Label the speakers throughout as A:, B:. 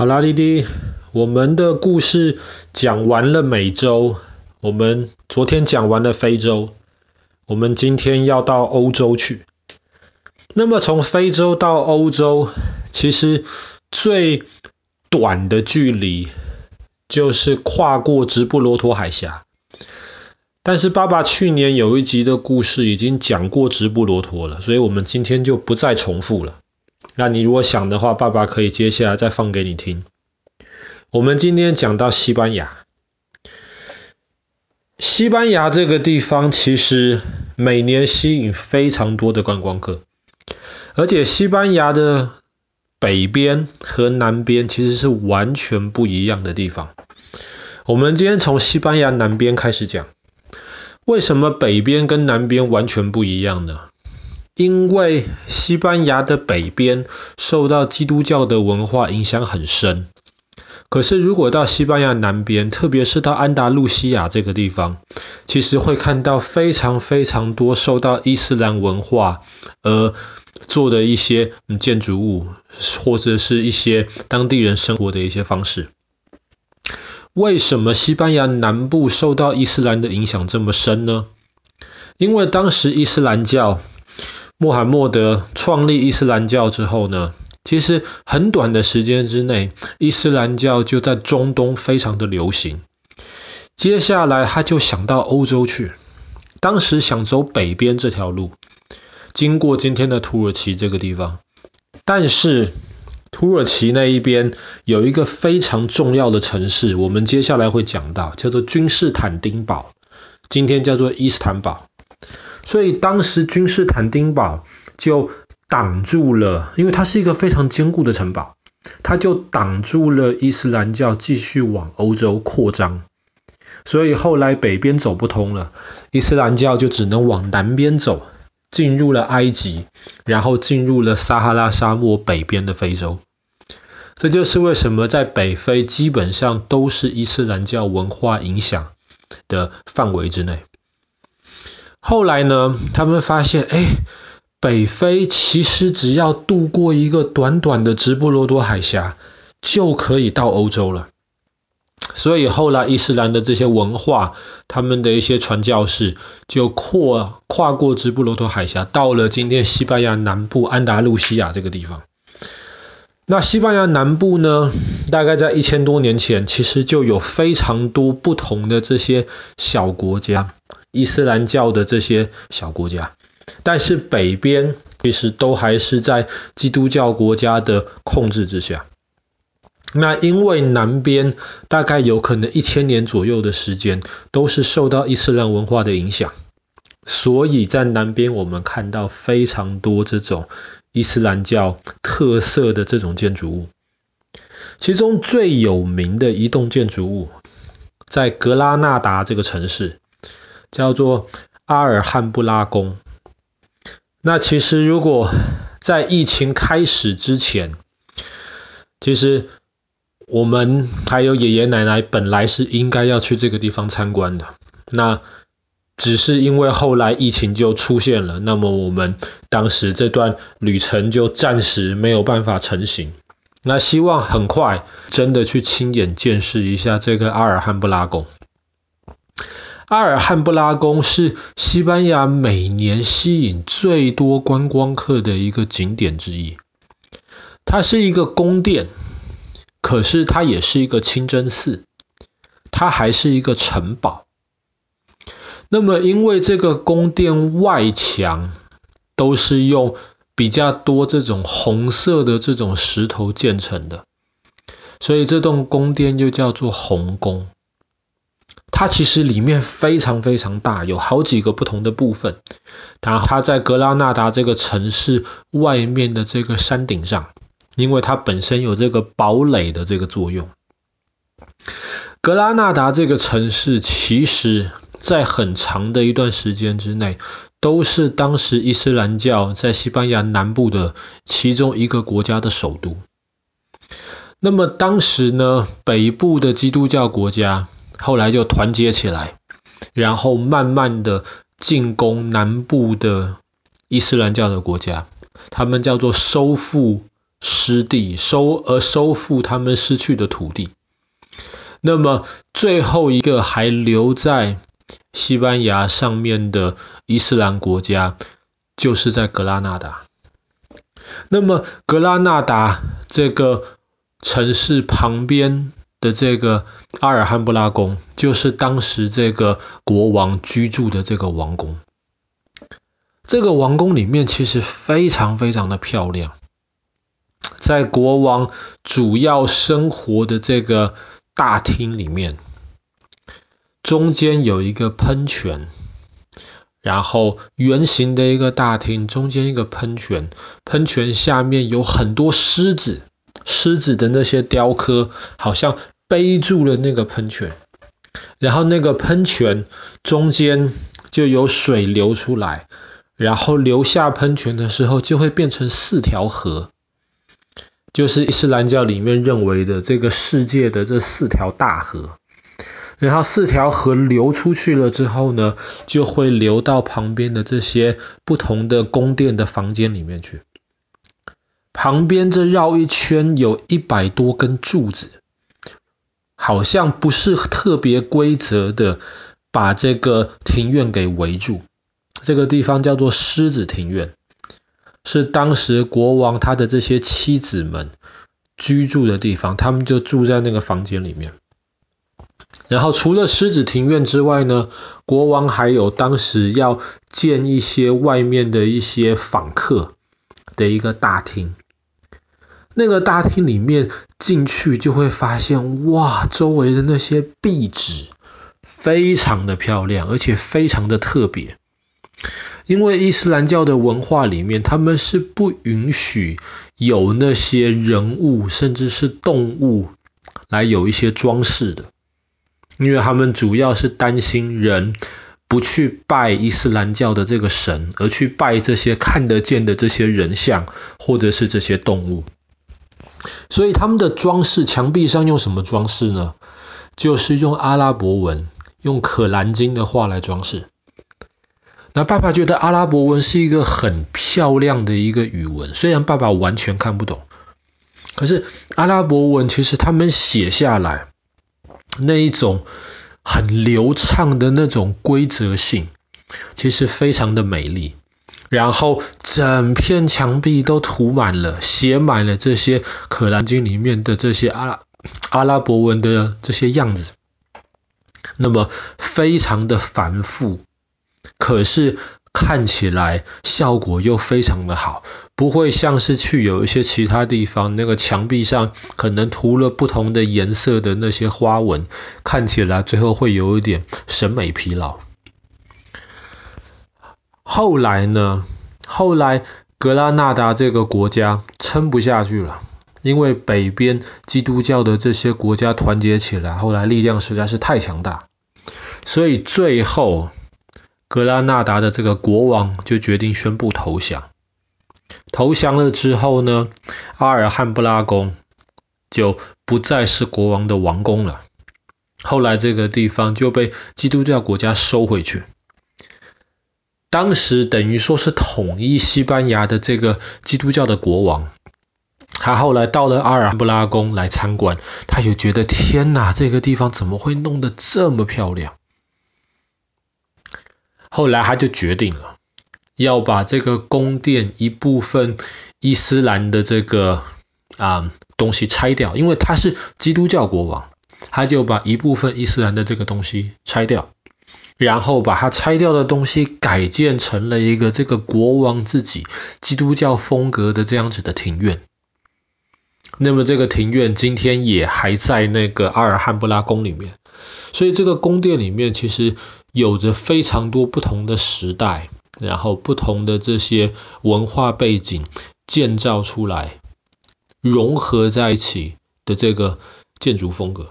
A: 好啦，弟弟，我们的故事讲完了美洲，我们昨天讲完了非洲，我们今天要到欧洲去。那么从非洲到欧洲，其实最短的距离就是跨过直布罗陀海峡。但是爸爸去年有一集的故事已经讲过直布罗陀了，所以我们今天就不再重复了。那你如果想的话，爸爸可以接下来再放给你听。我们今天讲到西班牙，西班牙这个地方其实每年吸引非常多的观光客，而且西班牙的北边和南边其实是完全不一样的地方。我们今天从西班牙南边开始讲，为什么北边跟南边完全不一样呢？因为西班牙的北边受到基督教的文化影响很深，可是如果到西班牙南边，特别是到安达路西亚这个地方，其实会看到非常非常多受到伊斯兰文化而做的一些建筑物，或者是一些当地人生活的一些方式。为什么西班牙南部受到伊斯兰的影响这么深呢？因为当时伊斯兰教。穆罕默德创立伊斯兰教之后呢，其实很短的时间之内，伊斯兰教就在中东非常的流行。接下来他就想到欧洲去，当时想走北边这条路，经过今天的土耳其这个地方。但是土耳其那一边有一个非常重要的城市，我们接下来会讲到，叫做君士坦丁堡，今天叫做伊斯坦堡。所以当时君士坦丁堡就挡住了，因为它是一个非常坚固的城堡，它就挡住了伊斯兰教继续往欧洲扩张。所以后来北边走不通了，伊斯兰教就只能往南边走，进入了埃及，然后进入了撒哈拉沙漠北边的非洲。这就是为什么在北非基本上都是伊斯兰教文化影响的范围之内。后来呢，他们发现，哎，北非其实只要渡过一个短短的直布罗陀海峡，就可以到欧洲了。所以后来伊斯兰的这些文化，他们的一些传教士就跨跨过直布罗陀海峡，到了今天西班牙南部安达路西亚这个地方。那西班牙南部呢，大概在一千多年前，其实就有非常多不同的这些小国家。伊斯兰教的这些小国家，但是北边其实都还是在基督教国家的控制之下。那因为南边大概有可能一千年左右的时间都是受到伊斯兰文化的影响，所以在南边我们看到非常多这种伊斯兰教特色的这种建筑物。其中最有名的一栋建筑物在格拉纳达这个城市。叫做阿尔汉布拉宫。那其实如果在疫情开始之前，其实我们还有爷爷奶奶本来是应该要去这个地方参观的。那只是因为后来疫情就出现了，那么我们当时这段旅程就暂时没有办法成行。那希望很快真的去亲眼见识一下这个阿尔汉布拉宫。阿尔汉布拉宫是西班牙每年吸引最多观光客的一个景点之一。它是一个宫殿，可是它也是一个清真寺，它还是一个城堡。那么，因为这个宫殿外墙都是用比较多这种红色的这种石头建成的，所以这栋宫殿就叫做红宫。它其实里面非常非常大，有好几个不同的部分。然后它在格拉纳达这个城市外面的这个山顶上，因为它本身有这个堡垒的这个作用。格拉纳达这个城市其实在很长的一段时间之内，都是当时伊斯兰教在西班牙南部的其中一个国家的首都。那么当时呢，北部的基督教国家。后来就团结起来，然后慢慢的进攻南部的伊斯兰教的国家，他们叫做收复失地，收而收复他们失去的土地。那么最后一个还留在西班牙上面的伊斯兰国家，就是在格拉纳达。那么格拉纳达这个城市旁边的这个阿尔汉布拉宫，就是当时这个国王居住的这个王宫。这个王宫里面其实非常非常的漂亮，在国王主要生活的这个。大厅里面，中间有一个喷泉，然后圆形的一个大厅，中间一个喷泉，喷泉下面有很多狮子，狮子的那些雕刻好像背住了那个喷泉，然后那个喷泉中间就有水流出来，然后流下喷泉的时候就会变成四条河。就是伊斯兰教里面认为的这个世界的这四条大河，然后四条河流出去了之后呢，就会流到旁边的这些不同的宫殿的房间里面去。旁边这绕一圈有一百多根柱子，好像不是特别规则的，把这个庭院给围住。这个地方叫做狮子庭院。是当时国王他的这些妻子们居住的地方，他们就住在那个房间里面。然后除了狮子庭院之外呢，国王还有当时要见一些外面的一些访客的一个大厅。那个大厅里面进去就会发现，哇，周围的那些壁纸非常的漂亮，而且非常的特别。因为伊斯兰教的文化里面，他们是不允许有那些人物甚至是动物来有一些装饰的，因为他们主要是担心人不去拜伊斯兰教的这个神，而去拜这些看得见的这些人像或者是这些动物。所以他们的装饰墙壁上用什么装饰呢？就是用阿拉伯文，用可兰经的话来装饰。那爸爸觉得阿拉伯文是一个很漂亮的一个语文，虽然爸爸完全看不懂，可是阿拉伯文其实他们写下来那一种很流畅的那种规则性，其实非常的美丽。然后整片墙壁都涂满了、写满了这些可兰经里面的这些阿阿拉伯文的这些样子，那么非常的繁复。可是看起来效果又非常的好，不会像是去有一些其他地方，那个墙壁上可能涂了不同的颜色的那些花纹，看起来最后会有一点审美疲劳。后来呢，后来格拉纳达这个国家撑不下去了，因为北边基督教的这些国家团结起来，后来力量实在是太强大，所以最后。格拉纳达的这个国王就决定宣布投降。投降了之后呢，阿尔汉布拉宫就不再是国王的王宫了。后来这个地方就被基督教国家收回去。当时等于说是统一西班牙的这个基督教的国王，他后来到了阿尔布拉宫来参观，他就觉得天哪，这个地方怎么会弄得这么漂亮？后来他就决定了，要把这个宫殿一部分伊斯兰的这个啊东西拆掉，因为他是基督教国王，他就把一部分伊斯兰的这个东西拆掉，然后把他拆掉的东西改建成了一个这个国王自己基督教风格的这样子的庭院。那么这个庭院今天也还在那个阿尔汉布拉宫里面，所以这个宫殿里面其实。有着非常多不同的时代，然后不同的这些文化背景建造出来，融合在一起的这个建筑风格。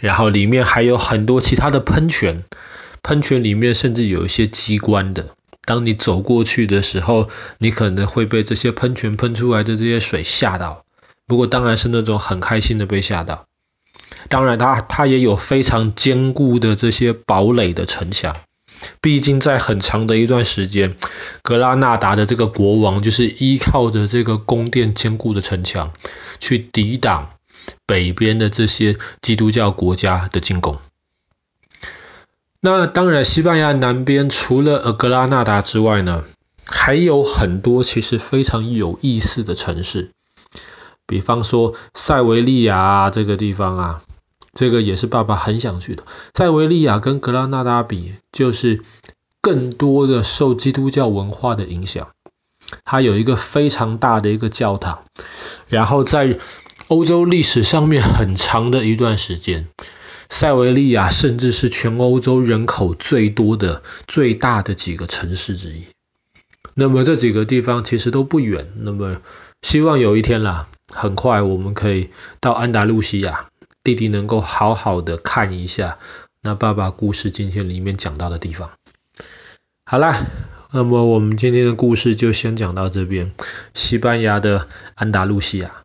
A: 然后里面还有很多其他的喷泉，喷泉里面甚至有一些机关的。当你走过去的时候，你可能会被这些喷泉喷出来的这些水吓到。不过当然是那种很开心的被吓到。当然它，它也有非常坚固的这些堡垒的城墙，毕竟在很长的一段时间，格拉纳达的这个国王就是依靠着这个宫殿坚固的城墙，去抵挡北边的这些基督教国家的进攻。那当然，西班牙南边除了格拉纳达之外呢，还有很多其实非常有意思的城市，比方说塞维利亚这个地方啊，这个也是爸爸很想去的。塞维利亚跟格拉纳达比，就是更多的受基督教文化的影响，它有一个非常大的一个教堂，然后在欧洲历史上面很长的一段时间。塞维利亚甚至是全欧洲人口最多的、最大的几个城市之一。那么这几个地方其实都不远。那么希望有一天啦，很快我们可以到安达路西亚，弟弟能够好好的看一下那爸爸故事今天里面讲到的地方。好啦，那么我们今天的故事就先讲到这边。西班牙的安达路西亚。